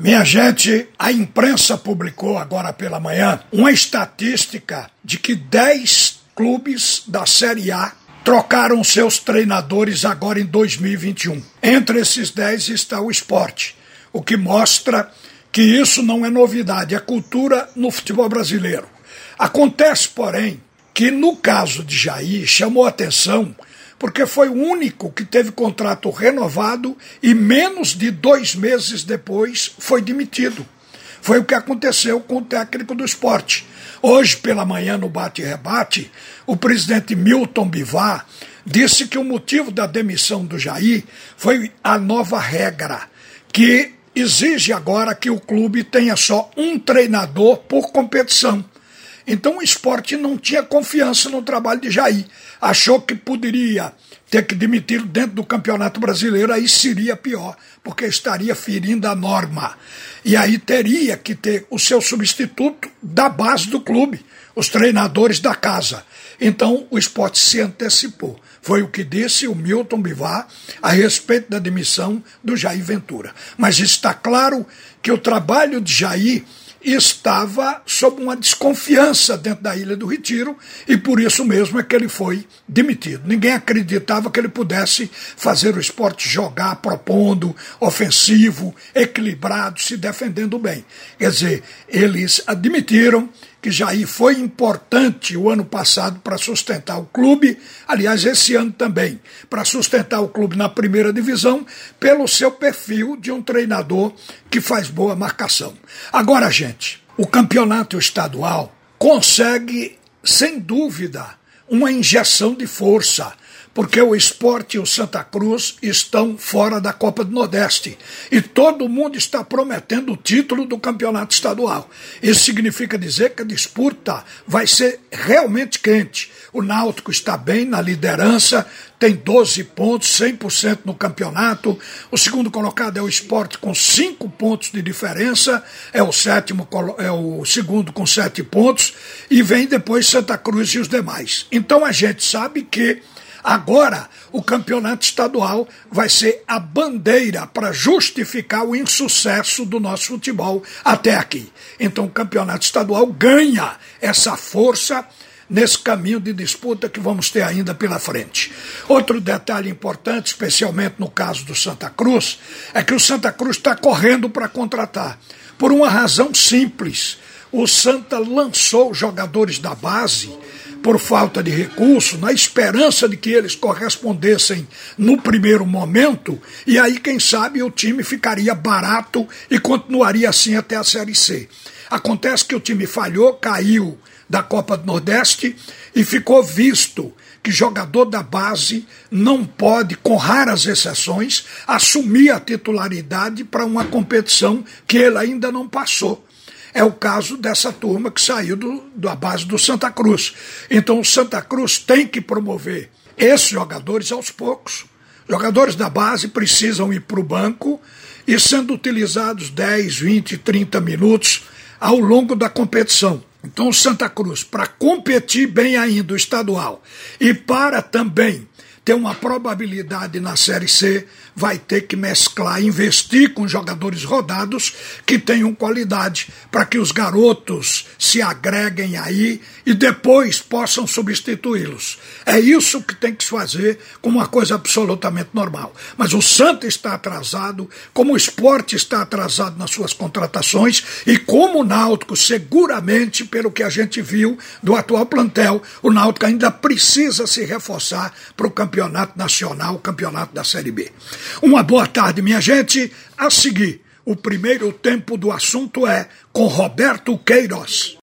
Minha gente, a imprensa publicou agora pela manhã uma estatística de que 10 clubes da Série A trocaram seus treinadores agora em 2021. Entre esses 10 está o esporte, o que mostra que isso não é novidade, é cultura no futebol brasileiro. Acontece, porém, que no caso de Jair chamou atenção porque foi o único que teve contrato renovado e menos de dois meses depois foi demitido. Foi o que aconteceu com o técnico do esporte. Hoje, pela manhã, no bate-rebate, o presidente Milton Bivar disse que o motivo da demissão do Jair foi a nova regra, que exige agora que o clube tenha só um treinador por competição. Então o esporte não tinha confiança no trabalho de Jair. Achou que poderia ter que demitir dentro do Campeonato Brasileiro, aí seria pior, porque estaria ferindo a norma. E aí teria que ter o seu substituto da base do clube, os treinadores da casa. Então o esporte se antecipou. Foi o que disse o Milton Bivar a respeito da demissão do Jair Ventura. Mas está claro que o trabalho de Jair estava sob uma desconfiança dentro da Ilha do Retiro e por isso mesmo é que ele foi demitido. Ninguém acreditava que ele pudesse fazer o esporte jogar propondo, ofensivo, equilibrado, se defendendo bem. Quer dizer, eles admitiram que Jair foi importante o ano passado para sustentar o clube, aliás, esse ano também, para sustentar o clube na primeira divisão, pelo seu perfil de um treinador que faz boa marcação. Agora, gente, o campeonato estadual consegue, sem dúvida, uma injeção de força porque o esporte e o Santa Cruz estão fora da Copa do Nordeste. E todo mundo está prometendo o título do campeonato estadual. Isso significa dizer que a disputa vai ser realmente quente. O Náutico está bem na liderança, tem 12 pontos, 100% no campeonato. O segundo colocado é o esporte com 5 pontos de diferença, é o sétimo, é o segundo com 7 pontos, e vem depois Santa Cruz e os demais. Então a gente sabe que Agora, o campeonato estadual vai ser a bandeira para justificar o insucesso do nosso futebol até aqui. Então, o campeonato estadual ganha essa força nesse caminho de disputa que vamos ter ainda pela frente. Outro detalhe importante, especialmente no caso do Santa Cruz, é que o Santa Cruz está correndo para contratar, por uma razão simples. O Santa lançou jogadores da base por falta de recurso, na esperança de que eles correspondessem no primeiro momento, e aí, quem sabe, o time ficaria barato e continuaria assim até a Série C. Acontece que o time falhou, caiu da Copa do Nordeste e ficou visto que jogador da base não pode, com raras exceções, assumir a titularidade para uma competição que ele ainda não passou. É o caso dessa turma que saiu do, da base do Santa Cruz. Então o Santa Cruz tem que promover esses jogadores aos poucos. Jogadores da base precisam ir para o banco e sendo utilizados 10, 20, 30 minutos ao longo da competição. Então, Santa Cruz, para competir bem ainda o estadual e para também ter uma probabilidade na Série C, vai ter que mesclar, investir com jogadores rodados que tenham qualidade, para que os garotos se agreguem aí e depois possam substituí-los. É isso que tem que se fazer como uma coisa absolutamente normal. Mas o Santa está atrasado, como o esporte está atrasado nas suas contratações e como o Náutico, seguramente, pelo que a gente viu do atual plantel, o Náutico ainda precisa se reforçar para o campeonato nacional, o campeonato da Série B. Uma boa tarde, minha gente. A seguir, o primeiro tempo do assunto é com Roberto Queiroz.